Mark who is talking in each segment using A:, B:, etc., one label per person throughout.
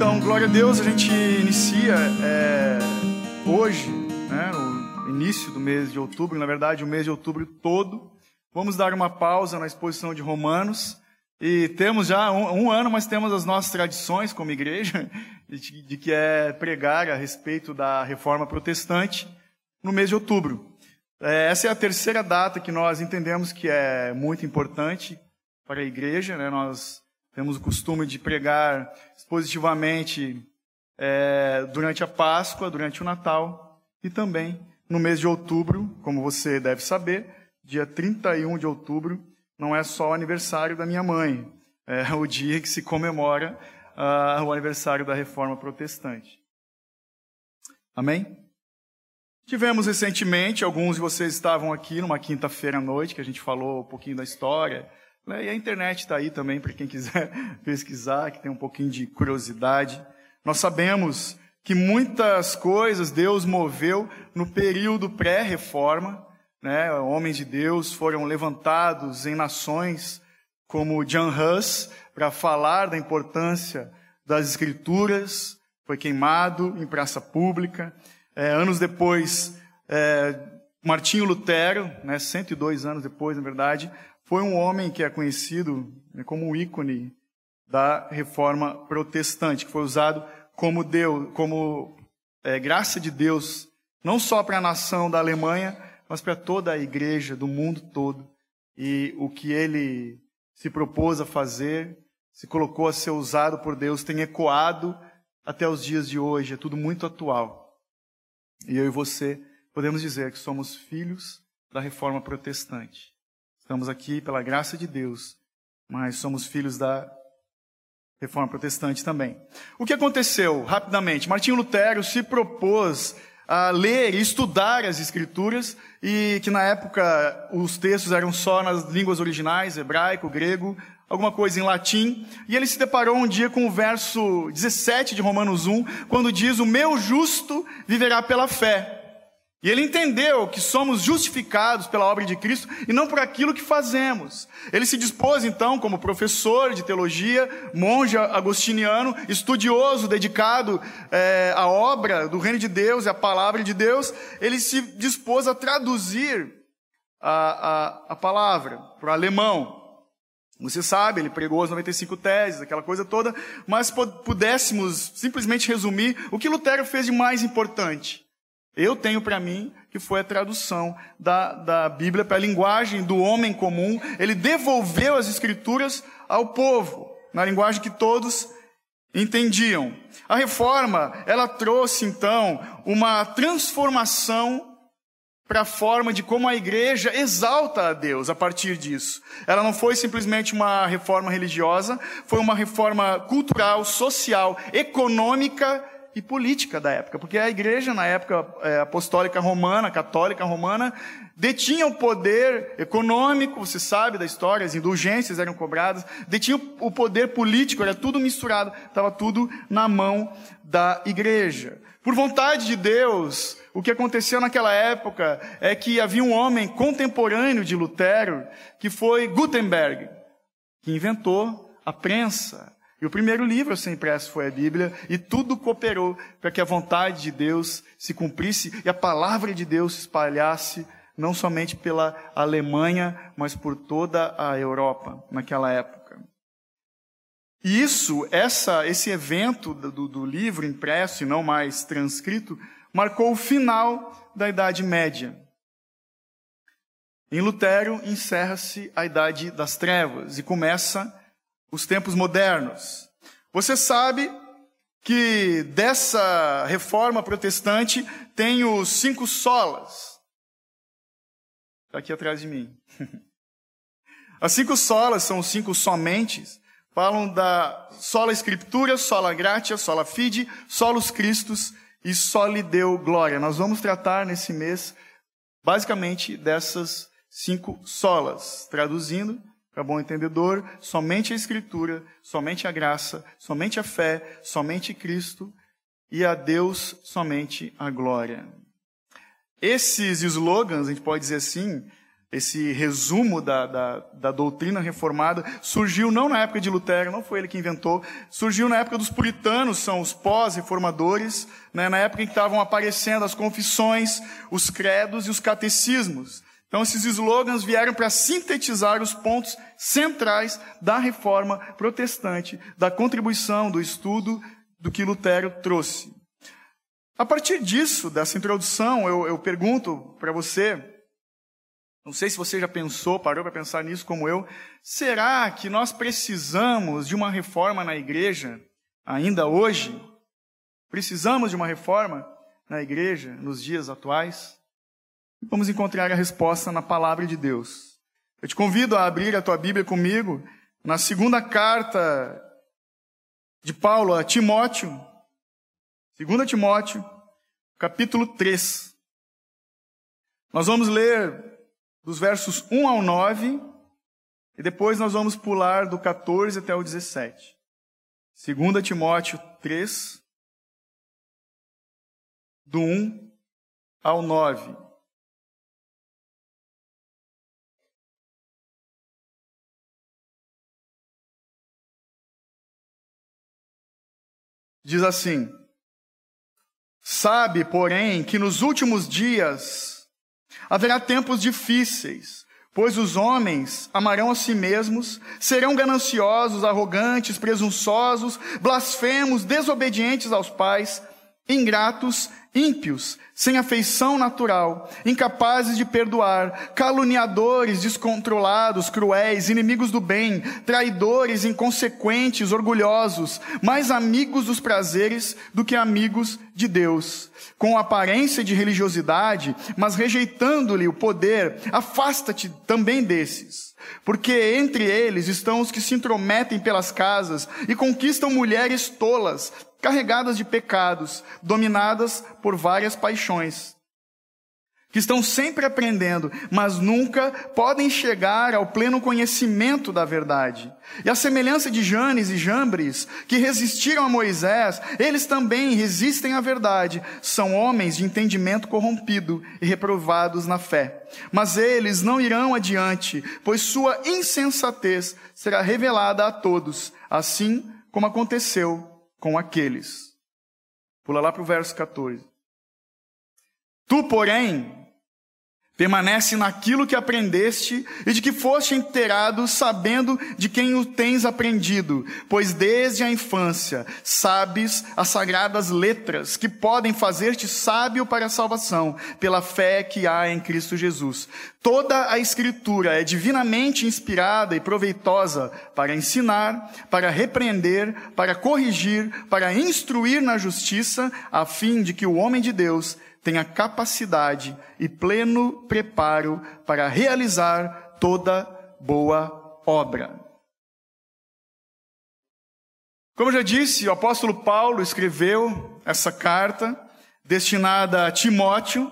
A: Então, glória a Deus, a gente inicia é, hoje, né, o início do mês de outubro, na verdade, o mês de outubro todo. Vamos dar uma pausa na exposição de Romanos. E temos já um, um ano, mas temos as nossas tradições como igreja, de, de que é pregar a respeito da reforma protestante no mês de outubro. É, essa é a terceira data que nós entendemos que é muito importante para a igreja. Né? Nós temos o costume de pregar expositivamente é, durante a Páscoa, durante o Natal e também no mês de outubro, como você deve saber, dia 31 de outubro, não é só o aniversário da minha mãe, é o dia que se comemora uh, o aniversário da Reforma Protestante. Amém? Tivemos recentemente, alguns de vocês estavam aqui numa quinta-feira à noite, que a gente falou um pouquinho da história? E a internet está aí também para quem quiser pesquisar, que tem um pouquinho de curiosidade. Nós sabemos que muitas coisas Deus moveu no período pré-reforma, né? Homens de Deus foram levantados em nações como John Huss para falar da importância das escrituras, foi queimado em praça pública. É, anos depois, é, Martinho Lutero, né, 102 anos depois, na verdade, foi um homem que é conhecido né, como um ícone da reforma protestante, que foi usado como Deus, como é, graça de Deus, não só para a nação da Alemanha, mas para toda a igreja do mundo todo. E o que ele se propôs a fazer, se colocou a ser usado por Deus, tem ecoado até os dias de hoje, é tudo muito atual. E eu e você podemos dizer que somos filhos da reforma protestante. Estamos aqui pela graça de Deus, mas somos filhos da reforma protestante também. O que aconteceu rapidamente? Martinho Lutero se propôs a ler e estudar as escrituras e que na época os textos eram só nas línguas originais, hebraico, grego, alguma coisa em latim, e ele se deparou um dia com o verso 17 de Romanos 1, quando diz: "O meu justo viverá pela fé". E ele entendeu que somos justificados pela obra de Cristo e não por aquilo que fazemos. Ele se dispôs, então, como professor de teologia, monge agostiniano, estudioso, dedicado é, à obra do reino de Deus e à palavra de Deus, ele se dispôs a traduzir a, a, a palavra para o alemão. Você sabe, ele pregou as 95 teses, aquela coisa toda, mas pudéssemos simplesmente resumir o que Lutero fez de mais importante. Eu tenho para mim que foi a tradução da, da Bíblia para a linguagem do homem comum. Ele devolveu as escrituras ao povo, na linguagem que todos entendiam. A reforma, ela trouxe então uma transformação para a forma de como a igreja exalta a Deus a partir disso. Ela não foi simplesmente uma reforma religiosa, foi uma reforma cultural, social, econômica e política da época, porque a igreja na época é, apostólica romana, católica romana, detinha o poder econômico, você sabe da história, as indulgências eram cobradas, detinha o poder político, era tudo misturado, estava tudo na mão da igreja. Por vontade de Deus, o que aconteceu naquela época é que havia um homem contemporâneo de Lutero, que foi Gutenberg, que inventou a prensa, e o primeiro livro a ser impresso foi a Bíblia, e tudo cooperou para que a vontade de Deus se cumprisse e a palavra de Deus se espalhasse, não somente pela Alemanha, mas por toda a Europa naquela época. E isso, essa, esse evento do, do livro impresso e não mais transcrito, marcou o final da Idade Média. Em Lutero encerra-se a Idade das Trevas e começa os tempos modernos. Você sabe que dessa reforma protestante tem os cinco solas. Está aqui atrás de mim. As cinco solas são os cinco somentes. Falam da sola escritura, sola gratia, sola fide, solos Christus e soli deu glória. Nós vamos tratar nesse mês basicamente dessas cinco solas. Traduzindo, para bom entendedor, somente a Escritura, somente a graça, somente a fé, somente Cristo e a Deus somente a glória. Esses slogans, a gente pode dizer assim, esse resumo da, da, da, doutrina reformada surgiu não na época de Lutero, não foi ele que inventou, surgiu na época dos puritanos, são os pós-reformadores, né, na época em que estavam aparecendo as confissões, os credos e os catecismos. Então, esses slogans vieram para sintetizar os pontos centrais da reforma protestante, da contribuição, do estudo do que Lutero trouxe. A partir disso, dessa introdução, eu, eu pergunto para você, não sei se você já pensou, parou para pensar nisso como eu. Será que nós precisamos de uma reforma na igreja ainda hoje? Precisamos de uma reforma na igreja nos dias atuais? Vamos encontrar a resposta na palavra de Deus. Eu te convido a abrir a tua Bíblia comigo na segunda carta de Paulo a Timóteo, 2 Timóteo, capítulo 3. Nós vamos ler dos versos 1 ao 9, e depois nós vamos pular do 14 até o 17. 2 Timóteo 3, do 1 ao 9. Diz assim: Sabe, porém, que nos últimos dias Haverá tempos difíceis, pois os homens amarão a si mesmos, serão gananciosos, arrogantes, presunçosos, blasfemos, desobedientes aos pais, ingratos, ímpios, sem afeição natural, incapazes de perdoar, caluniadores, descontrolados, cruéis, inimigos do bem, traidores, inconsequentes, orgulhosos, mais amigos dos prazeres do que amigos de Deus. Com aparência de religiosidade, mas rejeitando-lhe o poder, afasta-te também desses. Porque entre eles estão os que se intrometem pelas casas e conquistam mulheres tolas, carregadas de pecados, dominadas por várias paixões, que estão sempre aprendendo, mas nunca podem chegar ao pleno conhecimento da verdade. E a semelhança de Janes e Jambres, que resistiram a Moisés, eles também resistem à verdade. São homens de entendimento corrompido e reprovados na fé. Mas eles não irão adiante, pois sua insensatez será revelada a todos, assim como aconteceu com aqueles. Pula lá para o verso 14. Tu, porém, Permanece naquilo que aprendeste e de que foste inteirado, sabendo de quem o tens aprendido, pois desde a infância sabes as sagradas letras que podem fazer-te sábio para a salvação, pela fé que há em Cristo Jesus. Toda a Escritura é divinamente inspirada e proveitosa para ensinar, para repreender, para corrigir, para instruir na justiça, a fim de que o homem de Deus tenha capacidade e pleno preparo para realizar toda boa obra. Como já disse, o apóstolo Paulo escreveu essa carta destinada a Timóteo.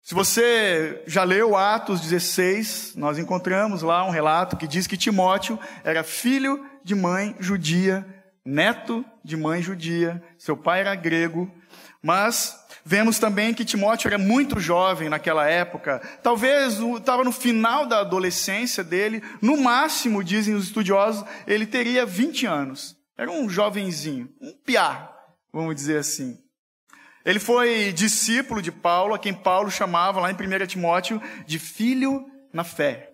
A: Se você já leu Atos 16, nós encontramos lá um relato que diz que Timóteo era filho de mãe judia, neto de mãe judia, seu pai era grego, mas Vemos também que Timóteo era muito jovem naquela época, talvez estava no final da adolescência dele, no máximo, dizem os estudiosos, ele teria 20 anos. Era um jovenzinho, um piá, vamos dizer assim. Ele foi discípulo de Paulo, a quem Paulo chamava lá em 1 Timóteo de filho na fé.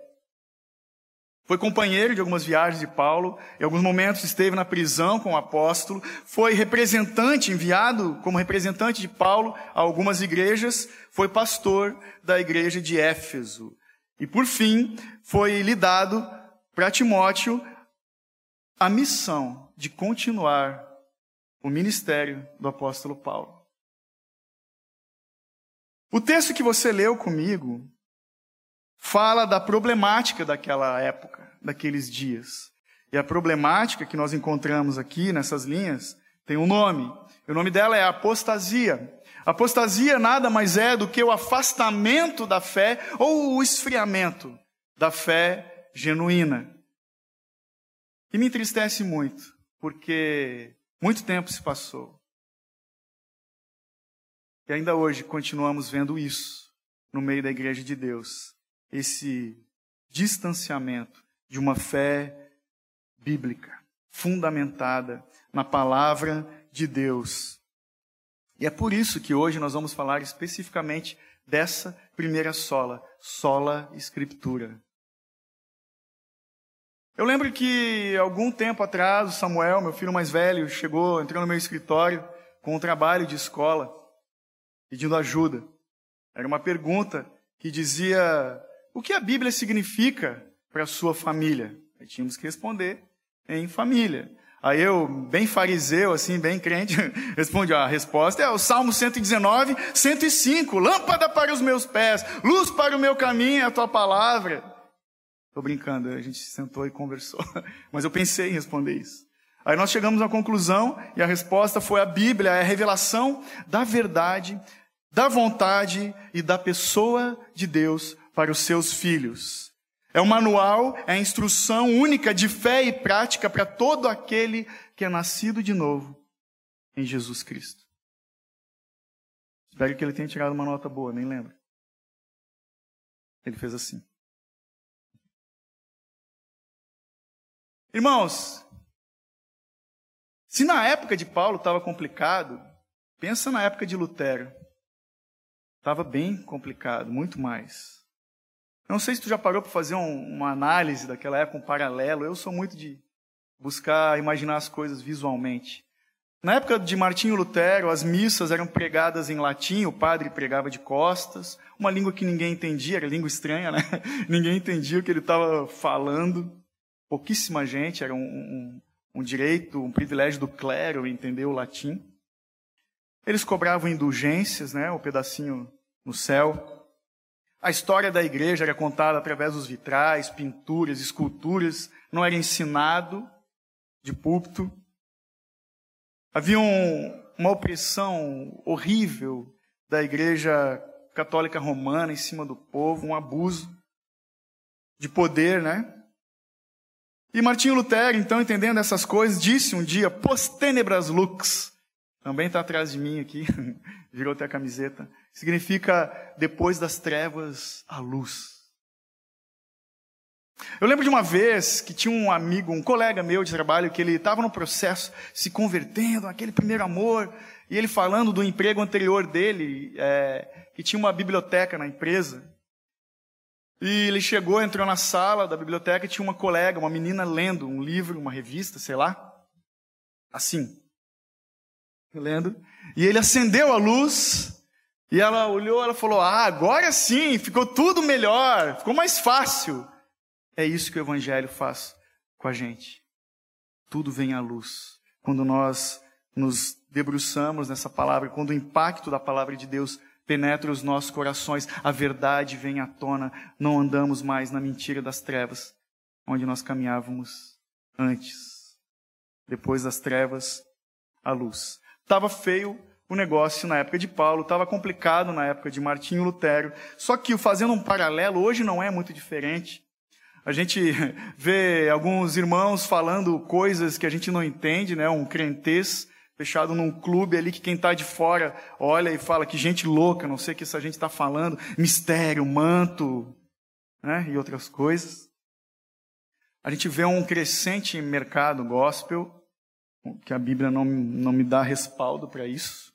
A: Foi companheiro de algumas viagens de Paulo, em alguns momentos esteve na prisão com o apóstolo, foi representante, enviado como representante de Paulo a algumas igrejas, foi pastor da igreja de Éfeso. E por fim, foi lhe dado para Timóteo a missão de continuar o ministério do apóstolo Paulo. O texto que você leu comigo fala da problemática daquela época, daqueles dias. E a problemática que nós encontramos aqui nessas linhas tem um nome. O nome dela é apostasia. Apostasia nada mais é do que o afastamento da fé ou o esfriamento da fé genuína. E me entristece muito, porque muito tempo se passou. E ainda hoje continuamos vendo isso no meio da igreja de Deus. Esse distanciamento de uma fé bíblica, fundamentada na palavra de Deus. E é por isso que hoje nós vamos falar especificamente dessa primeira sola, sola escritura. Eu lembro que algum tempo atrás o Samuel, meu filho mais velho, chegou, entrou no meu escritório com um trabalho de escola, pedindo ajuda. Era uma pergunta que dizia: o que a Bíblia significa para a sua família? Aí tínhamos que responder em família. Aí eu, bem fariseu, assim, bem crente, respondi, a resposta é o Salmo 119, 105, lâmpada para os meus pés, luz para o meu caminho é a tua palavra. Tô brincando, a gente sentou e conversou, mas eu pensei em responder isso. Aí nós chegamos à conclusão e a resposta foi a Bíblia, é a revelação da verdade, da vontade e da pessoa de Deus para os seus filhos. É um manual, é a instrução única de fé e prática para todo aquele que é nascido de novo em Jesus Cristo. Espero que ele tenha tirado uma nota boa, nem lembro. Ele fez assim. Irmãos, se na época de Paulo estava complicado, pensa na época de Lutero. Estava bem complicado, muito mais. Não sei se tu já parou para fazer um, uma análise daquela época, um paralelo. Eu sou muito de buscar imaginar as coisas visualmente. Na época de Martinho Lutero, as missas eram pregadas em latim, o padre pregava de costas, uma língua que ninguém entendia, era língua estranha, né? ninguém entendia o que ele estava falando. Pouquíssima gente, era um, um, um direito, um privilégio do clero entender o latim. Eles cobravam indulgências, né? O pedacinho no céu. A história da igreja era contada através dos vitrais, pinturas, esculturas, não era ensinado de púlpito. Havia um, uma opressão horrível da igreja católica romana em cima do povo, um abuso de poder, né? E Martinho Lutero, então, entendendo essas coisas, disse um dia, post tenebras lux, também está atrás de mim aqui, virou até a camiseta. Significa depois das trevas, a luz. Eu lembro de uma vez que tinha um amigo, um colega meu de trabalho, que ele estava no processo, se convertendo, aquele primeiro amor, e ele falando do emprego anterior dele, é, que tinha uma biblioteca na empresa. E ele chegou, entrou na sala da biblioteca e tinha uma colega, uma menina lendo um livro, uma revista, sei lá. Assim. Lendo. E ele acendeu a luz e ela olhou, ela falou: Ah, agora sim, ficou tudo melhor, ficou mais fácil. É isso que o Evangelho faz com a gente. Tudo vem à luz. Quando nós nos debruçamos nessa palavra, quando o impacto da palavra de Deus penetra os nossos corações, a verdade vem à tona, não andamos mais na mentira das trevas, onde nós caminhávamos antes. Depois das trevas, a luz. Estava feio, o negócio na época de Paulo, estava complicado na época de Martinho Lutero. Só que fazendo um paralelo, hoje não é muito diferente. A gente vê alguns irmãos falando coisas que a gente não entende, né? Um crentez fechado num clube ali que quem está de fora olha e fala que gente louca, não sei o que essa gente está falando, mistério, manto, né? E outras coisas. A gente vê um crescente mercado gospel, que a Bíblia não, não me dá respaldo para isso.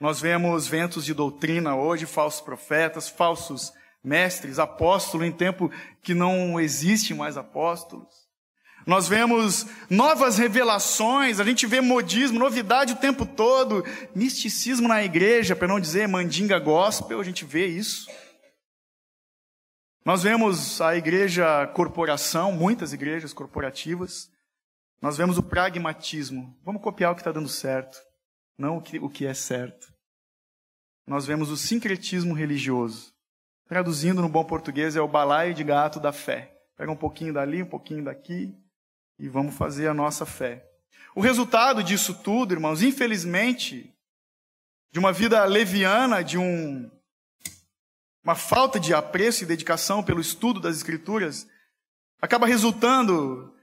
A: Nós vemos ventos de doutrina hoje, falsos profetas, falsos mestres, apóstolos em tempo que não existe mais apóstolos. Nós vemos novas revelações, a gente vê modismo, novidade o tempo todo, misticismo na igreja, para não dizer mandinga gospel, a gente vê isso. Nós vemos a igreja corporação, muitas igrejas corporativas. Nós vemos o pragmatismo. Vamos copiar o que está dando certo não o que, o que é certo. Nós vemos o sincretismo religioso. Traduzindo no bom português, é o balaio de gato da fé. Pega um pouquinho dali, um pouquinho daqui e vamos fazer a nossa fé. O resultado disso tudo, irmãos, infelizmente, de uma vida leviana, de um, uma falta de apreço e dedicação pelo estudo das Escrituras, acaba resultando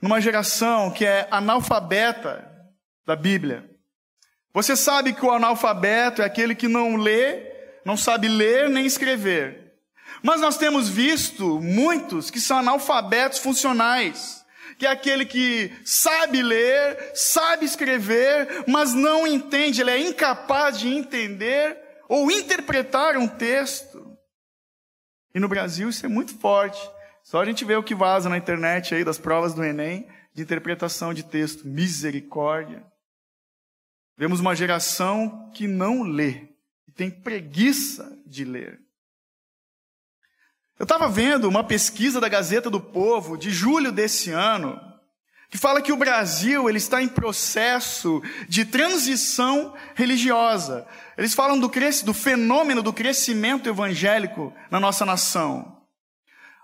A: numa geração que é analfabeta da Bíblia. Você sabe que o analfabeto é aquele que não lê, não sabe ler nem escrever. Mas nós temos visto muitos que são analfabetos funcionais, que é aquele que sabe ler, sabe escrever, mas não entende, ele é incapaz de entender ou interpretar um texto. E no Brasil isso é muito forte. Só a gente vê o que vaza na internet aí das provas do Enem de interpretação de texto. Misericórdia. Vemos uma geração que não lê, que tem preguiça de ler. Eu estava vendo uma pesquisa da Gazeta do Povo de julho desse ano, que fala que o Brasil ele está em processo de transição religiosa. Eles falam do, do fenômeno do crescimento evangélico na nossa nação.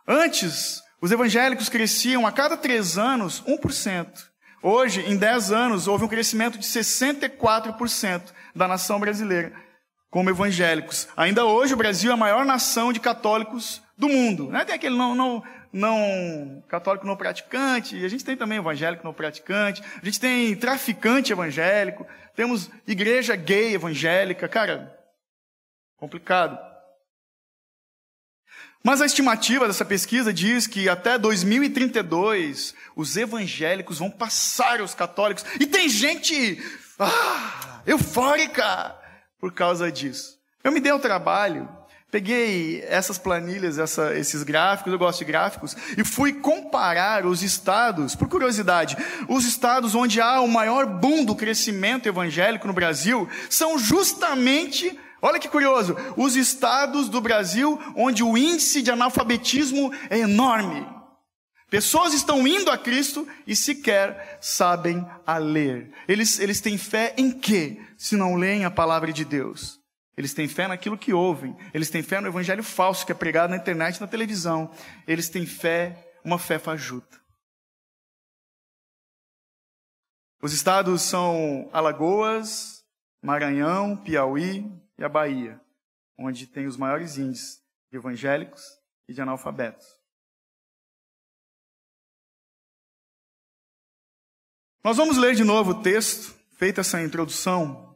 A: Antes, os evangélicos cresciam a cada três anos 1%. Hoje, em 10 anos, houve um crescimento de 64% da nação brasileira como evangélicos. Ainda hoje, o Brasil é a maior nação de católicos do mundo. Tem aquele não, não, não católico não praticante, a gente tem também evangélico não praticante, a gente tem traficante evangélico, temos igreja gay evangélica, cara, complicado. Mas a estimativa dessa pesquisa diz que até 2032 os evangélicos vão passar os católicos. E tem gente ah, eufórica por causa disso. Eu me dei o trabalho Peguei essas planilhas, essa, esses gráficos, eu gosto de gráficos, e fui comparar os estados, por curiosidade, os estados onde há o maior boom do crescimento evangélico no Brasil são justamente, olha que curioso, os estados do Brasil onde o índice de analfabetismo é enorme. Pessoas estão indo a Cristo e sequer sabem a ler. Eles, eles têm fé em quê? Se não leem a palavra de Deus. Eles têm fé naquilo que ouvem. Eles têm fé no evangelho falso que é pregado na internet e na televisão. Eles têm fé, uma fé fajuta. Os estados são Alagoas, Maranhão, Piauí e a Bahia, onde tem os maiores índices de evangélicos e de analfabetos. Nós vamos ler de novo o texto, feita essa introdução,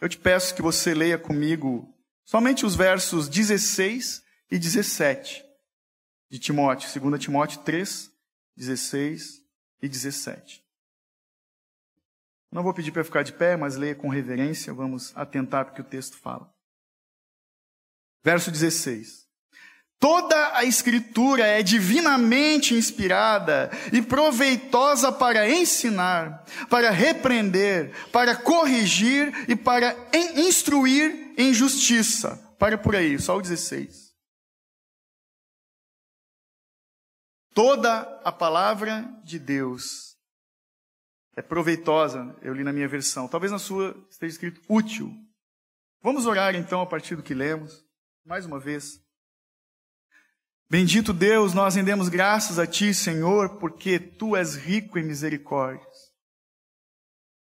A: eu te peço que você leia comigo somente os versos 16 e 17 de Timóteo, 2 Timóteo 3, 16 e 17. Não vou pedir para ficar de pé, mas leia com reverência, vamos atentar para o que o texto fala. Verso 16. Toda a Escritura é divinamente inspirada e proveitosa para ensinar, para repreender, para corrigir e para instruir em justiça. Para por aí, só o 16. Toda a palavra de Deus é proveitosa, eu li na minha versão. Talvez na sua esteja escrito útil. Vamos orar então a partir do que lemos, mais uma vez. Bendito Deus, nós rendemos graças a Ti, Senhor, porque Tu és rico em misericórdias.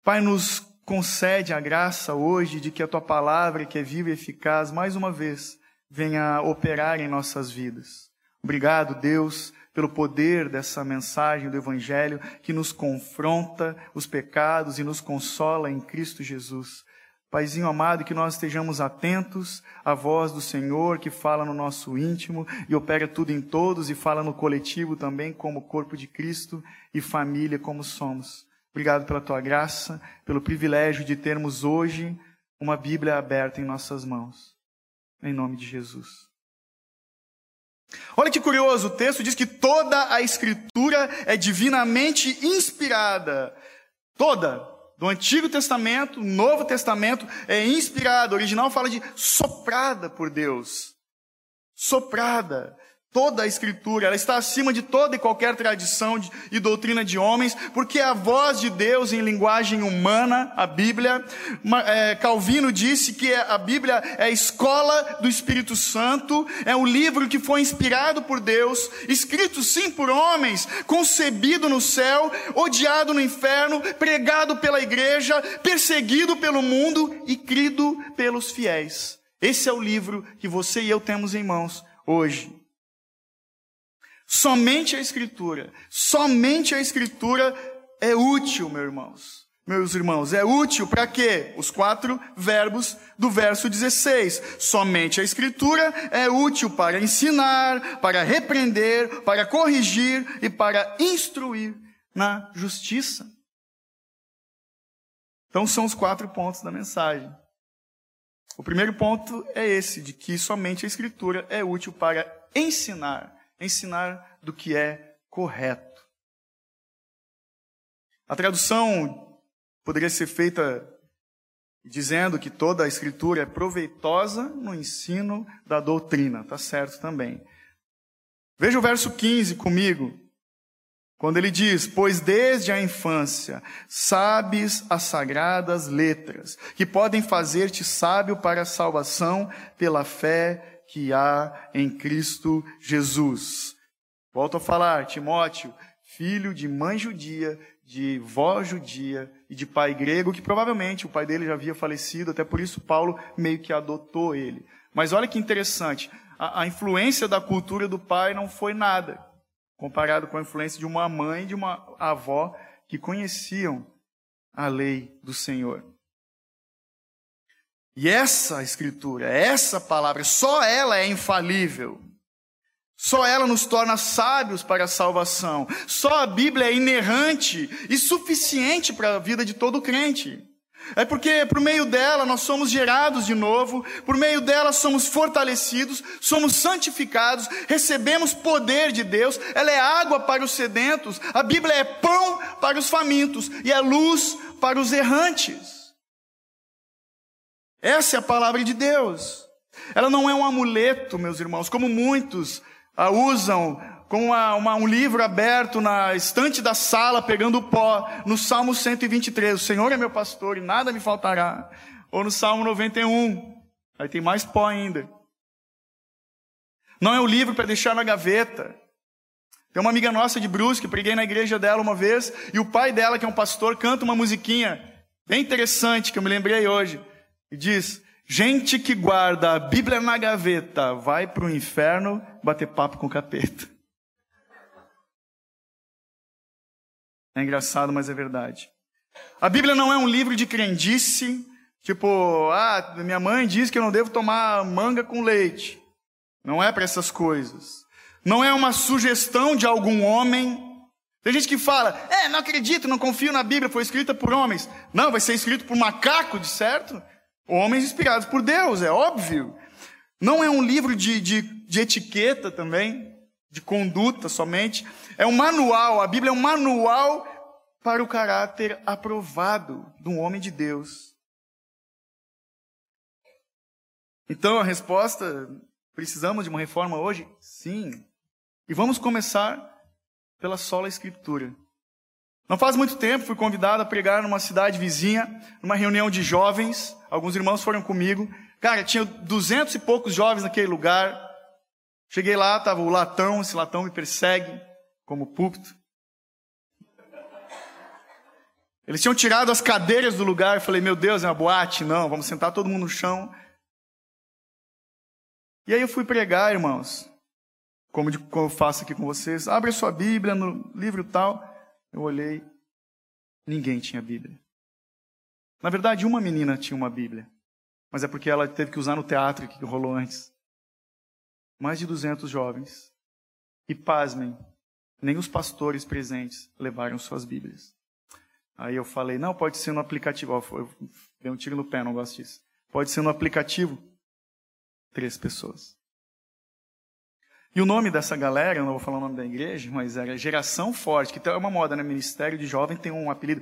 A: Pai, nos concede a graça hoje de que a Tua palavra, que é viva e eficaz, mais uma vez venha operar em nossas vidas. Obrigado, Deus, pelo poder dessa mensagem do Evangelho que nos confronta os pecados e nos consola em Cristo Jesus. Paizinho amado, que nós estejamos atentos à voz do Senhor que fala no nosso íntimo e opera tudo em todos e fala no coletivo também, como corpo de Cristo e família como somos. Obrigado pela tua graça, pelo privilégio de termos hoje uma Bíblia aberta em nossas mãos. Em nome de Jesus. Olha que curioso, o texto diz que toda a Escritura é divinamente inspirada. Toda do Antigo Testamento, Novo Testamento, é inspirado. O original fala de soprada por Deus. Soprada. Toda a Escritura, ela está acima de toda e qualquer tradição de, e doutrina de homens, porque é a voz de Deus em linguagem humana, a Bíblia. É, Calvino disse que é, a Bíblia é a escola do Espírito Santo, é o livro que foi inspirado por Deus, escrito sim por homens, concebido no céu, odiado no inferno, pregado pela igreja, perseguido pelo mundo e crido pelos fiéis. Esse é o livro que você e eu temos em mãos hoje. Somente a Escritura, somente a Escritura é útil, meus irmãos. meus irmãos, é útil para quê? Os quatro verbos do verso 16. Somente a Escritura é útil para ensinar, para repreender, para corrigir e para instruir na justiça. Então são os quatro pontos da mensagem. O primeiro ponto é esse, de que somente a Escritura é útil para ensinar, ensinar do que é correto. A tradução poderia ser feita dizendo que toda a escritura é proveitosa no ensino da doutrina, tá certo também. Veja o verso 15 comigo, quando ele diz: Pois desde a infância sabes as sagradas letras, que podem fazer-te sábio para a salvação pela fé que há em Cristo Jesus. Volto a falar, Timóteo, filho de mãe judia, de vó judia e de pai grego, que provavelmente o pai dele já havia falecido, até por isso Paulo meio que adotou ele. Mas olha que interessante, a, a influência da cultura do pai não foi nada, comparado com a influência de uma mãe e de uma avó que conheciam a lei do Senhor. E essa escritura, essa palavra, só ela é infalível. Só ela nos torna sábios para a salvação. Só a Bíblia é inerrante e suficiente para a vida de todo crente. É porque por meio dela nós somos gerados de novo, por meio dela somos fortalecidos, somos santificados, recebemos poder de Deus, ela é água para os sedentos, a Bíblia é pão para os famintos e é luz para os errantes. Essa é a palavra de Deus. Ela não é um amuleto, meus irmãos, como muitos a usam com uma, uma, um livro aberto na estante da sala, pegando pó, no Salmo 123, o Senhor é meu pastor e nada me faltará. Ou no Salmo 91, aí tem mais pó ainda. Não é um livro para deixar na gaveta. Tem uma amiga nossa de Brusque, preguei na igreja dela uma vez, e o pai dela, que é um pastor, canta uma musiquinha bem interessante, que eu me lembrei hoje, e diz: Gente que guarda a Bíblia na gaveta vai para o inferno bater papo com o capeta. É engraçado, mas é verdade. A Bíblia não é um livro de crendice, tipo, ah, minha mãe diz que eu não devo tomar manga com leite. Não é para essas coisas. Não é uma sugestão de algum homem. Tem gente que fala, é, não acredito, não confio na Bíblia, foi escrita por homens. Não, vai ser escrito por macaco, de certo? Homens inspirados por Deus, é óbvio. Não é um livro de, de, de etiqueta também, de conduta somente. É um manual, a Bíblia é um manual para o caráter aprovado de um homem de Deus. Então a resposta: precisamos de uma reforma hoje? Sim. E vamos começar pela sola Escritura. Não faz muito tempo fui convidado a pregar numa cidade vizinha, numa reunião de jovens. Alguns irmãos foram comigo. Cara, tinha duzentos e poucos jovens naquele lugar. Cheguei lá, estava o latão, esse latão me persegue como púlpito. Eles tinham tirado as cadeiras do lugar. Eu falei, meu Deus, é uma boate? Não, vamos sentar todo mundo no chão. E aí eu fui pregar, irmãos. Como, de, como eu faço aqui com vocês. Abre a sua Bíblia no livro tal. Eu olhei, ninguém tinha Bíblia. Na verdade, uma menina tinha uma Bíblia, mas é porque ela teve que usar no teatro que rolou antes. Mais de 200 jovens. E pasmem, nem os pastores presentes levaram suas Bíblias. Aí eu falei, não, pode ser no aplicativo. Eu dei um tiro no pé, não gosto disso. Pode ser no aplicativo. Três pessoas. E o nome dessa galera, eu não vou falar o nome da igreja, mas era Geração Forte, que é uma moda, né? Ministério de Jovem tem um apelido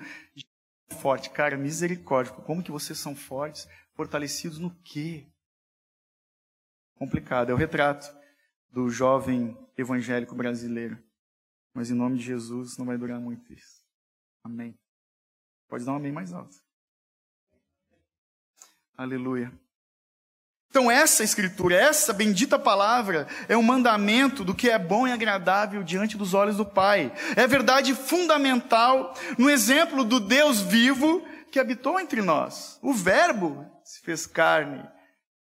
A: forte. Cara, misericórdia, como que vocês são fortes? Fortalecidos no quê? Complicado. É o retrato do jovem evangélico brasileiro. Mas em nome de Jesus não vai durar muito isso. Amém. Pode dar um amém mais alto. Aleluia. Então, essa escritura, essa bendita palavra, é um mandamento do que é bom e agradável diante dos olhos do Pai. É verdade fundamental no exemplo do Deus vivo que habitou entre nós. O Verbo se fez carne.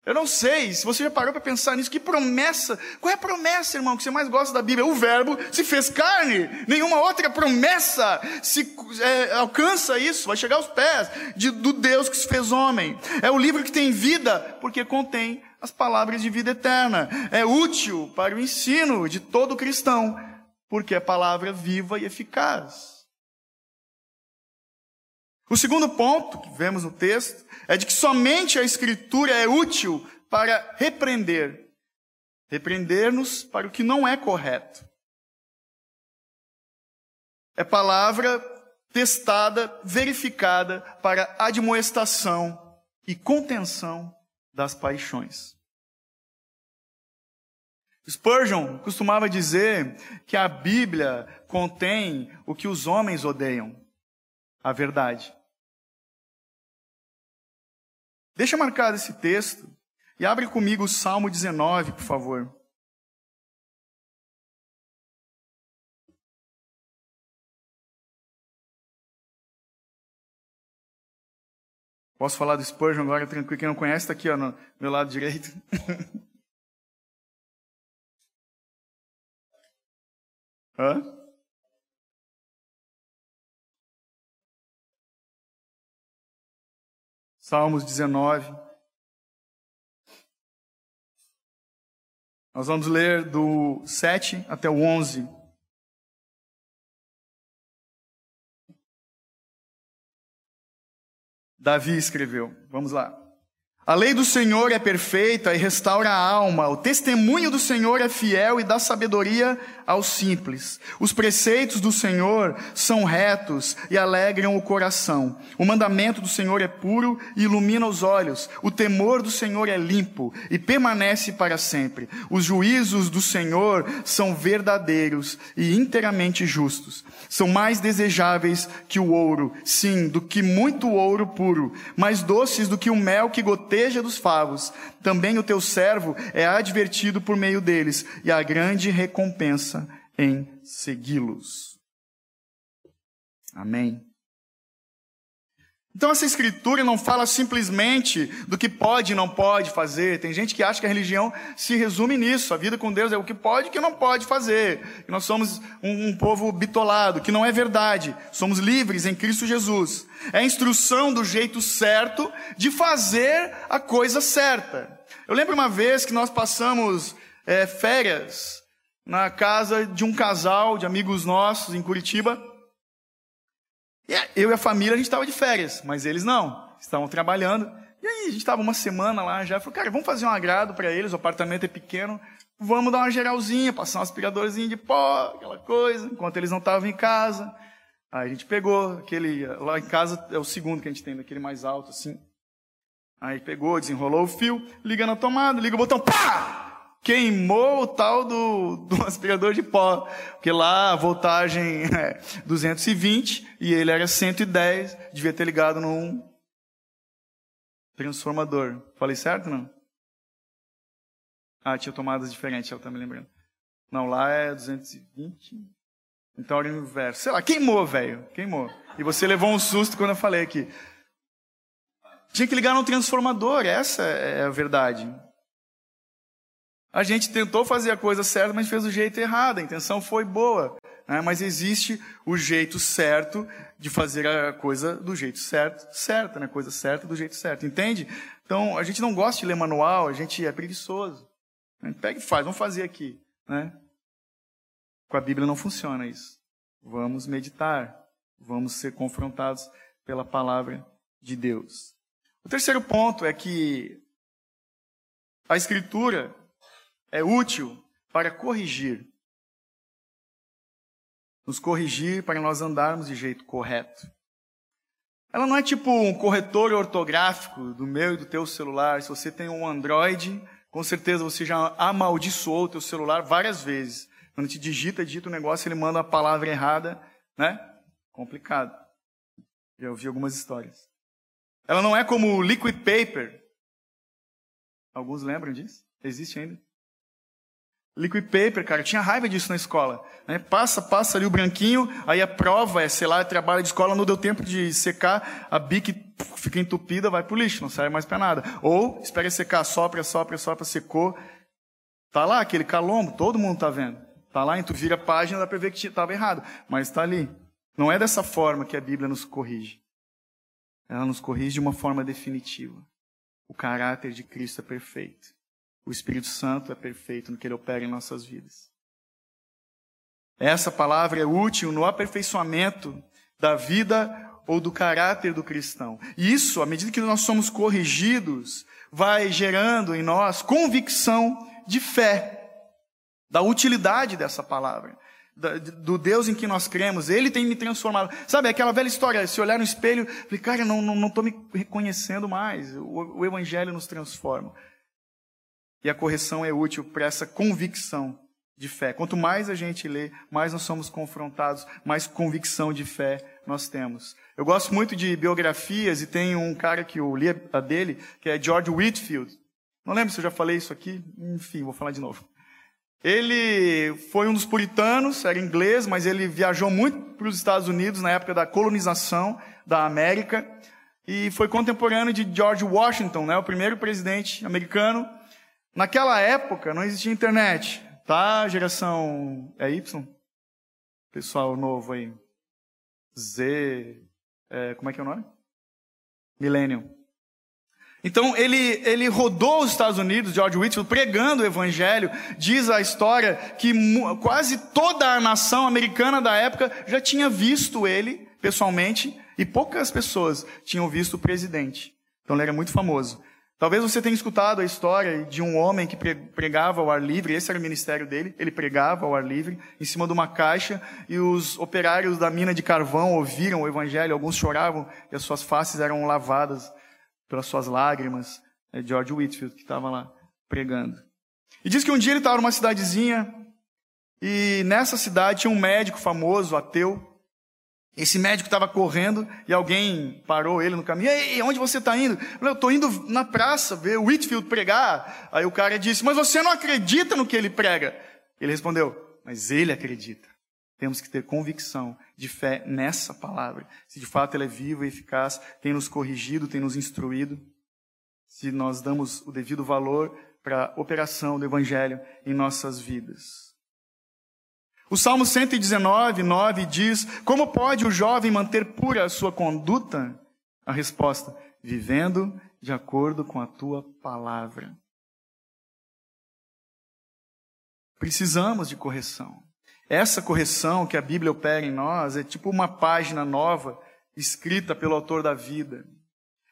A: Eu não sei se você já parou para pensar nisso. Que promessa? Qual é a promessa, irmão, que você mais gosta da Bíblia? O Verbo se fez carne. Nenhuma outra promessa se é, alcança isso. Vai chegar aos pés de, do Deus que se fez homem. É o livro que tem vida, porque contém as palavras de vida eterna. É útil para o ensino de todo cristão, porque é palavra viva e eficaz. O segundo ponto que vemos no texto é de que somente a Escritura é útil para repreender. Repreender-nos para o que não é correto. É palavra testada, verificada para admoestação e contenção das paixões. Spurgeon costumava dizer que a Bíblia contém o que os homens odeiam, a verdade. Deixa marcado esse texto e abre comigo o Salmo 19, por favor. Posso falar do Spurgeon agora tranquilo? Quem não conhece está aqui ó, no meu lado direito. Hã? Salmos 19. Nós vamos ler do 7 até o 11. Davi escreveu. Vamos lá. A lei do Senhor é perfeita e restaura a alma. O testemunho do Senhor é fiel e dá sabedoria aos simples. Os preceitos do Senhor são retos e alegram o coração. O mandamento do Senhor é puro e ilumina os olhos. O temor do Senhor é limpo e permanece para sempre. Os juízos do Senhor são verdadeiros e inteiramente justos. São mais desejáveis que o ouro, sim, do que muito ouro puro, mais doces do que o mel que goteja dos favos. Também o teu servo é advertido por meio deles, e a grande recompensa em segui-los. Amém. Então essa escritura não fala simplesmente do que pode e não pode fazer. Tem gente que acha que a religião se resume nisso. A vida com Deus é o que pode e o que não pode fazer. Nós somos um, um, povo bitolado, que não é verdade. Somos livres em Cristo Jesus. É a instrução do jeito certo de fazer a coisa certa. Eu lembro uma vez que nós passamos é, férias na casa de um casal de amigos nossos em Curitiba. Eu e a família, a gente estava de férias, mas eles não, estavam trabalhando. E aí, a gente estava uma semana lá já, falou, cara, vamos fazer um agrado para eles, o apartamento é pequeno, vamos dar uma geralzinha, passar um aspiradorzinho de pó, aquela coisa, enquanto eles não estavam em casa. Aí a gente pegou aquele, lá em casa é o segundo que a gente tem, daquele mais alto assim. Aí pegou, desenrolou o fio, liga na tomada, liga o botão, pá! Queimou o tal do, do aspirador de pó, porque lá a voltagem é 220 e ele era 110, devia ter ligado num transformador. Falei certo não? Ah, tinha tomadas diferentes, eu me lembrando. Não, lá é 220. Então era o inverso. Sei lá, queimou, velho. Queimou. E você levou um susto quando eu falei aqui. Tinha que ligar no transformador, essa é a verdade. A gente tentou fazer a coisa certa, mas fez do jeito errado. A intenção foi boa, né? mas existe o jeito certo de fazer a coisa do jeito certo, certa, né? Coisa certa do jeito certo, entende? Então, a gente não gosta de ler manual, a gente é preguiçoso. A gente pega e faz, vamos fazer aqui, né? Com a Bíblia não funciona isso. Vamos meditar, vamos ser confrontados pela palavra de Deus. O terceiro ponto é que a Escritura é útil para corrigir. Nos corrigir para nós andarmos de jeito correto. Ela não é tipo um corretor ortográfico do meu e do teu celular. Se você tem um Android, com certeza você já amaldiçoou o teu celular várias vezes. Quando te digita, digita o um negócio, ele manda a palavra errada, né? Complicado. Já ouvi algumas histórias. Ela não é como o liquid paper. Alguns lembram disso? Existe ainda? Liquid paper, cara, eu tinha raiva disso na escola. Né? Passa, passa ali o branquinho, aí a prova é, sei lá, trabalho de escola, não deu tempo de secar, a bique fica entupida, vai pro lixo, não serve mais para nada. Ou espera secar, sopra, sopra, sopra, secou. Tá lá aquele calombo, todo mundo tá vendo. Tá lá, e tu vira a página, dá para ver que estava errado, mas está ali. Não é dessa forma que a Bíblia nos corrige. Ela nos corrige de uma forma definitiva. O caráter de Cristo é perfeito. O Espírito Santo é perfeito no que ele opera em nossas vidas. Essa palavra é útil no aperfeiçoamento da vida ou do caráter do cristão. E isso, à medida que nós somos corrigidos, vai gerando em nós convicção de fé, da utilidade dessa palavra, do Deus em que nós cremos. Ele tem me transformado. Sabe, aquela velha história, se olhar no espelho, falei, cara, não estou não, não me reconhecendo mais. O, o Evangelho nos transforma. E a correção é útil para essa convicção de fé. Quanto mais a gente lê, mais nós somos confrontados, mais convicção de fé nós temos. Eu gosto muito de biografias e tem um cara que eu li a dele, que é George Whitfield. Não lembro se eu já falei isso aqui, enfim, vou falar de novo. Ele foi um dos puritanos, era inglês, mas ele viajou muito para os Estados Unidos na época da colonização da América e foi contemporâneo de George Washington, né, o primeiro presidente americano. Naquela época não existia internet, Tá, geração. É Y? Pessoal novo aí. Z. É, como é que é o nome? Millennium. Então ele, ele rodou os Estados Unidos, George Whitfield, pregando o evangelho. Diz a história que quase toda a nação americana da época já tinha visto ele pessoalmente e poucas pessoas tinham visto o presidente. Então ele era muito famoso. Talvez você tenha escutado a história de um homem que pregava ao ar livre, esse era o ministério dele, ele pregava ao ar livre, em cima de uma caixa, e os operários da mina de carvão ouviram o evangelho, alguns choravam, e as suas faces eram lavadas pelas suas lágrimas. É George Whitfield que estava lá pregando. E diz que um dia ele estava numa cidadezinha, e nessa cidade tinha um médico famoso, ateu, esse médico estava correndo e alguém parou ele no caminho. Ei, onde você está indo? Eu estou indo na praça ver o Whitfield pregar. Aí o cara disse, mas você não acredita no que ele prega? Ele respondeu, mas ele acredita. Temos que ter convicção de fé nessa palavra. Se de fato ela é viva e eficaz, tem nos corrigido, tem nos instruído. Se nós damos o devido valor para a operação do Evangelho em nossas vidas. O Salmo 119, 9 diz: Como pode o jovem manter pura a sua conduta? A resposta: vivendo de acordo com a tua palavra. Precisamos de correção. Essa correção que a Bíblia opera em nós é tipo uma página nova escrita pelo autor da vida.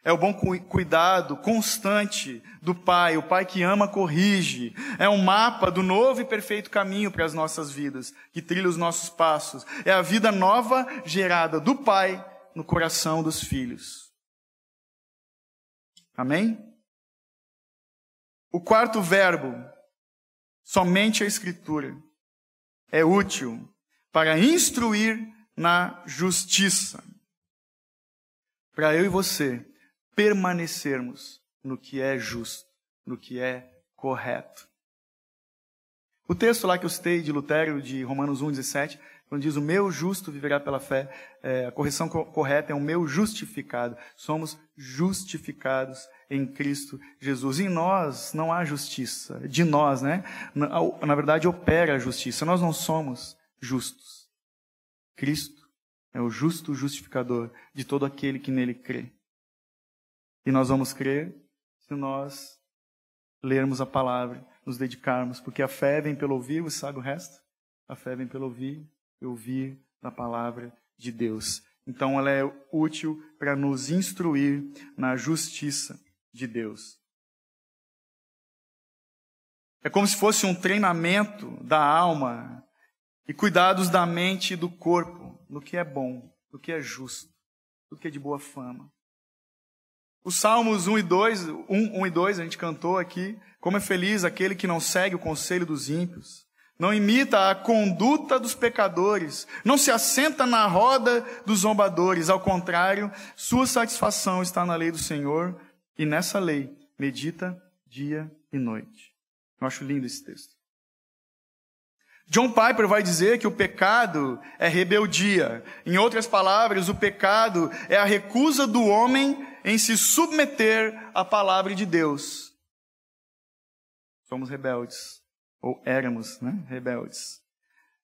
A: É o bom cuidado constante do Pai. O Pai que ama, corrige. É um mapa do novo e perfeito caminho para as nossas vidas, que trilha os nossos passos. É a vida nova gerada do Pai no coração dos filhos. Amém? O quarto verbo, somente a Escritura, é útil para instruir na justiça. Para eu e você permanecermos no que é justo, no que é correto. O texto lá que eu citei de Lutero, de Romanos 1,17, quando diz o meu justo viverá pela fé, é, a correção co correta é o meu justificado. Somos justificados em Cristo Jesus. Em nós não há justiça. De nós, né? Na, na verdade, opera a justiça. Nós não somos justos. Cristo é o justo justificador de todo aquele que nele crê. E nós vamos crer se nós lermos a palavra, nos dedicarmos, porque a fé vem pelo ouvir, você sabe o resto? A fé vem pelo ouvir e ouvir a palavra de Deus. Então ela é útil para nos instruir na justiça de Deus. É como se fosse um treinamento da alma e cuidados da mente e do corpo, no que é bom, no que é justo, no que é de boa fama. Os Salmos 1 e 2, 1, 1 e 2, a gente cantou aqui. Como é feliz aquele que não segue o conselho dos ímpios, não imita a conduta dos pecadores, não se assenta na roda dos zombadores. Ao contrário, sua satisfação está na lei do Senhor e nessa lei medita dia e noite. Eu acho lindo esse texto. John Piper vai dizer que o pecado é rebeldia. Em outras palavras, o pecado é a recusa do homem em se submeter à palavra de Deus. Somos rebeldes, ou éramos, né? Rebeldes.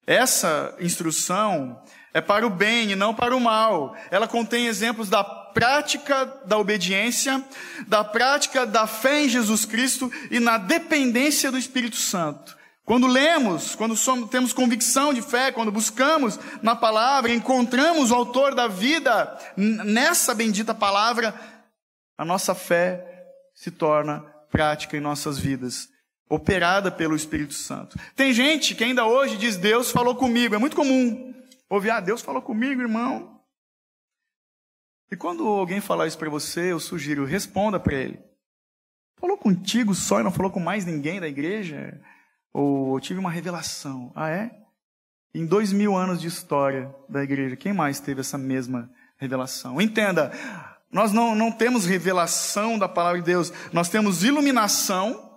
A: Essa instrução é para o bem e não para o mal. Ela contém exemplos da prática da obediência, da prática da fé em Jesus Cristo e na dependência do Espírito Santo. Quando lemos, quando somos, temos convicção de fé, quando buscamos na palavra, encontramos o autor da vida nessa bendita palavra, a nossa fé se torna prática em nossas vidas operada pelo Espírito Santo. Tem gente que ainda hoje diz: Deus falou comigo. É muito comum ouvir: Ah, Deus falou comigo, irmão. E quando alguém falar isso para você, eu sugiro: responda para ele. Falou contigo só e não falou com mais ninguém da igreja? Ou eu tive uma revelação? Ah, é? Em dois mil anos de história da igreja, quem mais teve essa mesma revelação? Entenda, nós não, não temos revelação da palavra de Deus, nós temos iluminação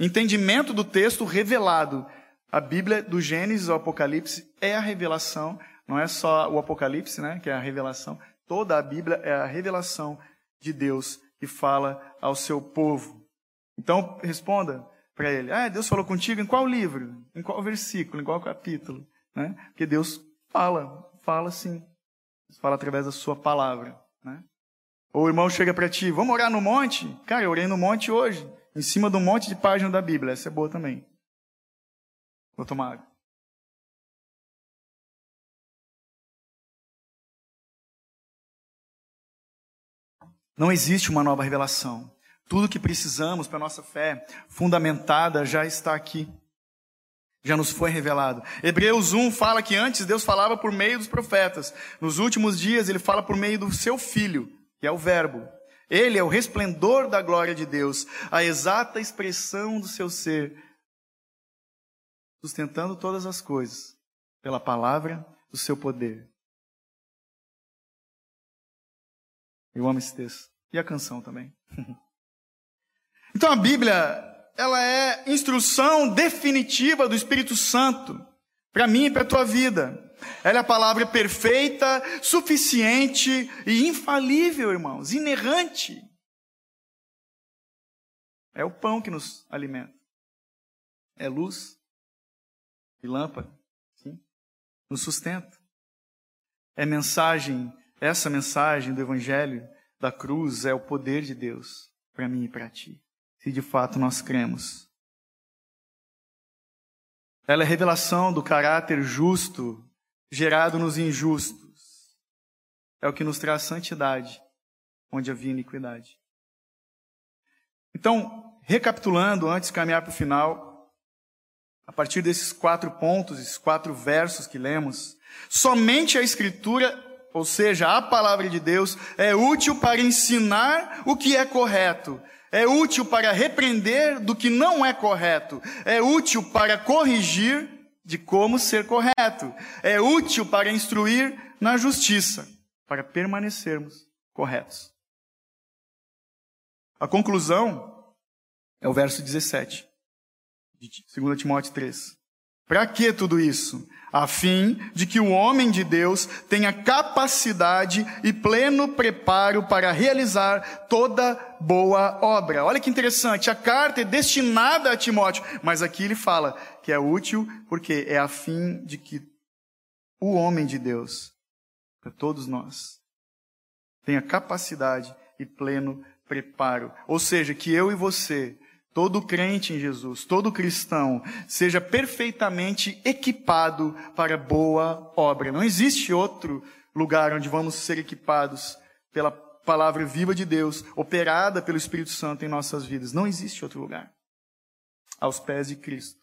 A: Entendimento do texto revelado. A Bíblia, do Gênesis ao Apocalipse, é a revelação, não é só o Apocalipse, né, que é a revelação. Toda a Bíblia é a revelação de Deus que fala ao seu povo. Então, responda para ele: Ah, Deus falou contigo em qual livro? Em qual versículo? Em qual capítulo? Né? Porque Deus fala, fala sim. Fala através da sua palavra. Né? Ou o irmão chega para ti: Vamos orar no monte? Cara, eu orei no monte hoje em cima de um monte de página da Bíblia. Essa é boa também. Vou tomar água. Não existe uma nova revelação. Tudo que precisamos para a nossa fé fundamentada já está aqui. Já nos foi revelado. Hebreus 1 fala que antes Deus falava por meio dos profetas. Nos últimos dias ele fala por meio do seu filho, que é o Verbo. Ele é o resplendor da glória de Deus, a exata expressão do seu ser, sustentando todas as coisas pela palavra do seu poder. Eu amo esse texto. E a canção também. então a Bíblia, ela é instrução definitiva do Espírito Santo para mim e para a tua vida. Ela é a palavra perfeita, suficiente e infalível, irmãos, inerrante. É o pão que nos alimenta. É luz e lâmpada, sim, nos sustenta. É mensagem, essa mensagem do evangelho da cruz é o poder de Deus para mim e para ti, se de fato nós cremos. Ela é revelação do caráter justo gerado nos injustos. É o que nos traz santidade, onde havia iniquidade. Então, recapitulando, antes de caminhar para o final, a partir desses quatro pontos, esses quatro versos que lemos, somente a Escritura, ou seja, a palavra de Deus, é útil para ensinar o que é correto, é útil para repreender do que não é correto, é útil para corrigir de como ser correto. É útil para instruir na justiça, para permanecermos corretos. A conclusão é o verso 17 de 2 Timóteo 3. Para que tudo isso? A fim de que o homem de Deus tenha capacidade e pleno preparo para realizar toda boa obra. Olha que interessante, a carta é destinada a Timóteo, mas aqui ele fala que é útil porque é a fim de que o homem de Deus, para todos nós, tenha capacidade e pleno preparo. Ou seja, que eu e você todo crente em Jesus, todo cristão, seja perfeitamente equipado para boa obra. Não existe outro lugar onde vamos ser equipados pela palavra viva de Deus, operada pelo Espírito Santo em nossas vidas. Não existe outro lugar. Aos pés de Cristo.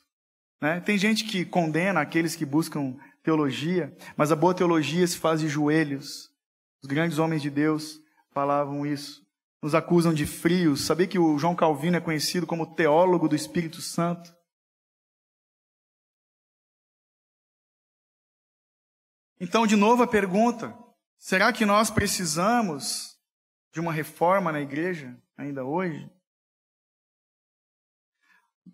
A: Né? Tem gente que condena aqueles que buscam teologia, mas a boa teologia se faz de joelhos. Os grandes homens de Deus falavam isso nos acusam de frios. Sabia que o João Calvino é conhecido como teólogo do Espírito Santo? Então, de novo a pergunta: será que nós precisamos de uma reforma na igreja ainda hoje?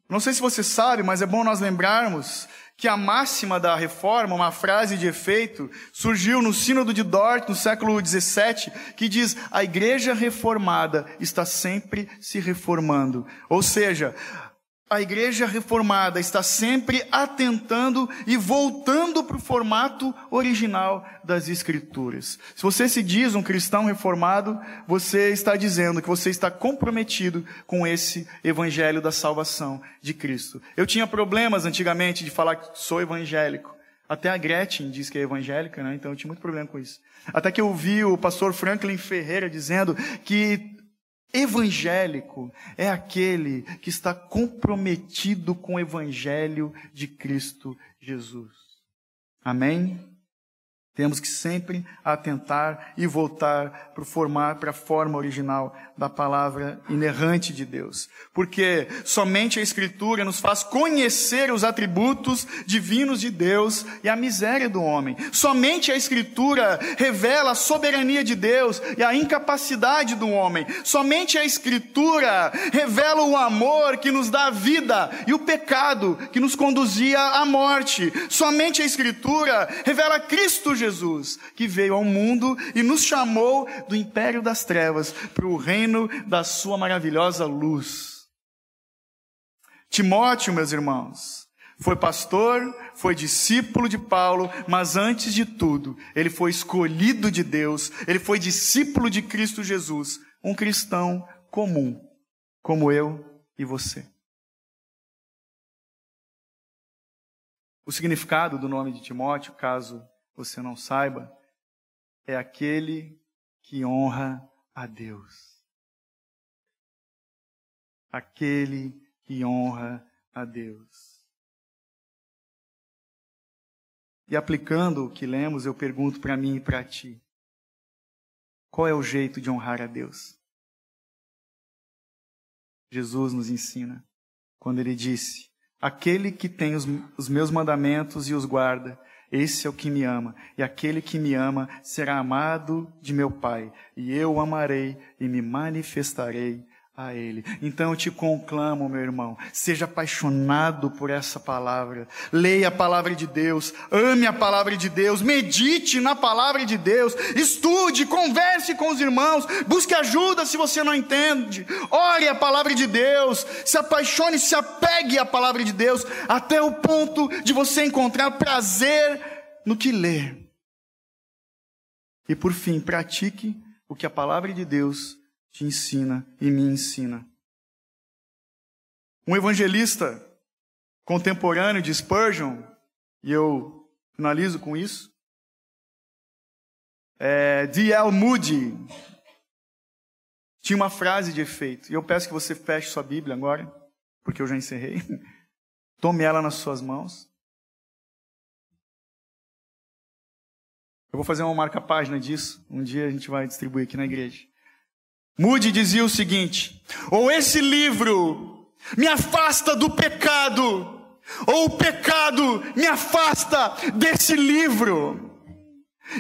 A: Não sei se você sabe, mas é bom nós lembrarmos que a máxima da reforma, uma frase de efeito, surgiu no Sínodo de Dort, no século XVII, que diz: a igreja reformada está sempre se reformando. Ou seja, a igreja reformada está sempre atentando e voltando para o formato original das Escrituras. Se você se diz um cristão reformado, você está dizendo que você está comprometido com esse evangelho da salvação de Cristo. Eu tinha problemas antigamente de falar que sou evangélico. Até a Gretchen diz que é evangélica, né? então eu tinha muito problema com isso. Até que eu vi o pastor Franklin Ferreira dizendo que Evangélico é aquele que está comprometido com o Evangelho de Cristo Jesus. Amém? Temos que sempre atentar e voltar para formar para a forma original da palavra inerrante de Deus. Porque somente a escritura nos faz conhecer os atributos divinos de Deus e a miséria do homem. Somente a escritura revela a soberania de Deus e a incapacidade do homem. Somente a escritura revela o amor que nos dá vida e o pecado que nos conduzia à morte. Somente a escritura revela Cristo Jesus, que veio ao mundo e nos chamou do império das trevas para o reino da sua maravilhosa luz. Timóteo, meus irmãos, foi pastor, foi discípulo de Paulo, mas antes de tudo, ele foi escolhido de Deus, ele foi discípulo de Cristo Jesus, um cristão comum, como eu e você. O significado do nome de Timóteo, caso você não saiba, é aquele que honra a Deus. Aquele que honra a Deus. E aplicando o que lemos, eu pergunto para mim e para ti: qual é o jeito de honrar a Deus? Jesus nos ensina quando ele disse: Aquele que tem os, os meus mandamentos e os guarda, esse é o que me ama, e aquele que me ama será amado de meu Pai, e eu o amarei e me manifestarei a Ele. Então eu te conclamo, meu irmão, seja apaixonado por essa palavra, leia a palavra de Deus, ame a palavra de Deus, medite na palavra de Deus, estude, converse com os irmãos, busque ajuda se você não entende, ore a palavra de Deus, se apaixone, se apegue à palavra de Deus, até o ponto de você encontrar prazer no que lê. E por fim, pratique o que a palavra de Deus te ensina e me ensina. Um evangelista contemporâneo de Spurgeon, e eu finalizo com isso, é D.L. Moody, tinha uma frase de efeito, e eu peço que você feche sua Bíblia agora, porque eu já encerrei. Tome ela nas suas mãos. Eu vou fazer uma marca-página disso. Um dia a gente vai distribuir aqui na igreja. Moody dizia o seguinte: ou esse livro me afasta do pecado, ou o pecado me afasta desse livro.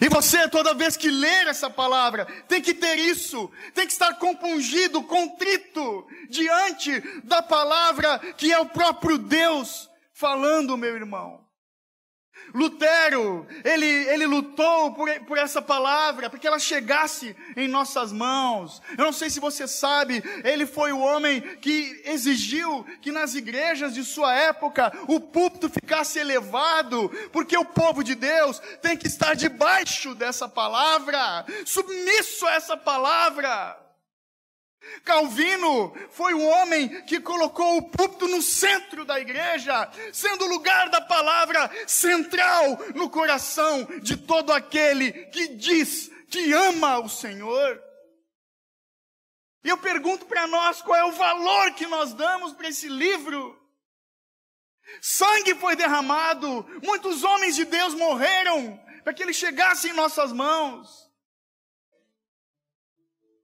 A: E você, toda vez que ler essa palavra, tem que ter isso, tem que estar compungido, contrito, diante da palavra que é o próprio Deus falando, meu irmão. Lutero, ele, ele lutou por, por essa palavra, para que ela chegasse em nossas mãos. Eu não sei se você sabe, ele foi o homem que exigiu que nas igrejas de sua época o púlpito ficasse elevado, porque o povo de Deus tem que estar debaixo dessa palavra, submisso a essa palavra. Calvino foi o homem que colocou o púlpito no centro da igreja, sendo o lugar da palavra central no coração de todo aquele que diz que ama o Senhor. E eu pergunto para nós qual é o valor que nós damos para esse livro. Sangue foi derramado, muitos homens de Deus morreram para que ele chegasse em nossas mãos.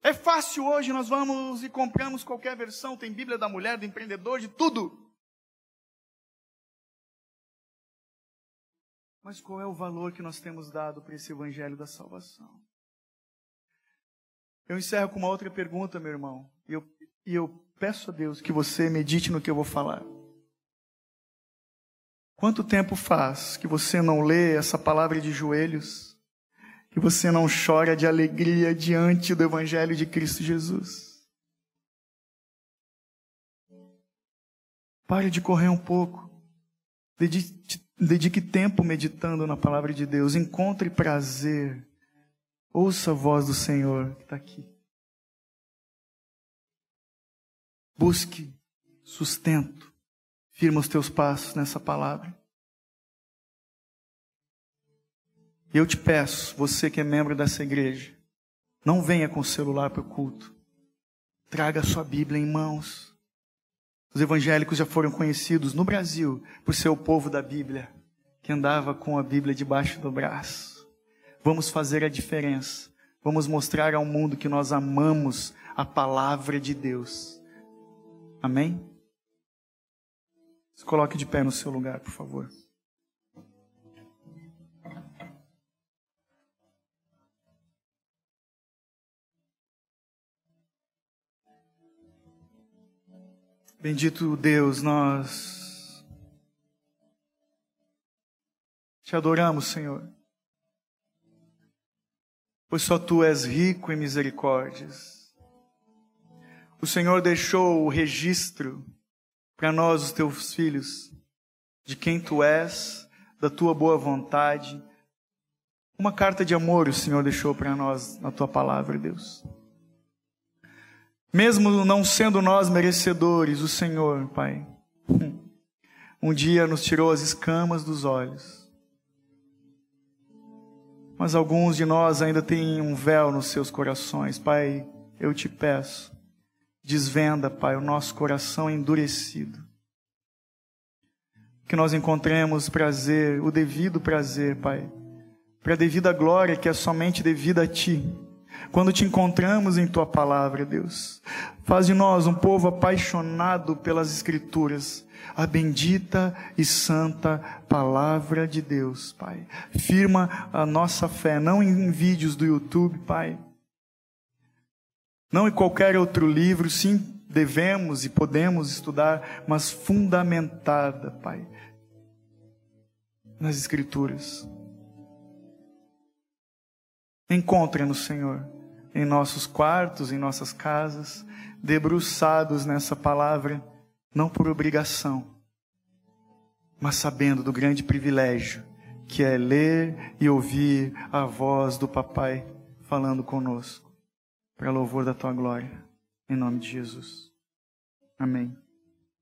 A: É fácil hoje, nós vamos e compramos qualquer versão, tem Bíblia da mulher, do empreendedor, de tudo. Mas qual é o valor que nós temos dado para esse evangelho da salvação? Eu encerro com uma outra pergunta, meu irmão, e eu, e eu peço a Deus que você medite no que eu vou falar. Quanto tempo faz que você não lê essa palavra de joelhos? Que você não chora de alegria diante do Evangelho de Cristo Jesus? Pare de correr um pouco. Dedique, dedique tempo meditando na palavra de Deus. Encontre prazer. Ouça a voz do Senhor que está aqui. Busque sustento. Firma os teus passos nessa palavra. E eu te peço, você que é membro dessa igreja, não venha com o celular para o culto. Traga a sua Bíblia em mãos. Os evangélicos já foram conhecidos no Brasil por ser o povo da Bíblia, que andava com a Bíblia debaixo do braço. Vamos fazer a diferença. Vamos mostrar ao mundo que nós amamos a palavra de Deus. Amém? Se coloque de pé no seu lugar, por favor. Bendito Deus, nós te adoramos, Senhor, pois só tu és rico em misericórdias. O Senhor deixou o registro para nós, os teus filhos, de quem tu és, da tua boa vontade. Uma carta de amor o Senhor deixou para nós na tua palavra, Deus. Mesmo não sendo nós merecedores, o Senhor, Pai, um dia nos tirou as escamas dos olhos. Mas alguns de nós ainda têm um véu nos seus corações. Pai, eu te peço, Desvenda, Pai, o nosso coração endurecido. Que nós encontremos prazer, o devido prazer, Pai, para a devida glória que é somente devida a Ti. Quando te encontramos em Tua palavra, Deus, faz de nós um povo apaixonado pelas Escrituras, a bendita e santa palavra de Deus, Pai. Firma a nossa fé, não em vídeos do YouTube, Pai, não em qualquer outro livro, sim, devemos e podemos estudar, mas fundamentada, Pai, nas Escrituras. Encontre-nos, Senhor, em nossos quartos, em nossas casas, debruçados nessa palavra, não por obrigação, mas sabendo do grande privilégio que é ler e ouvir a voz do Papai falando conosco para louvor da tua glória. Em nome de Jesus. Amém.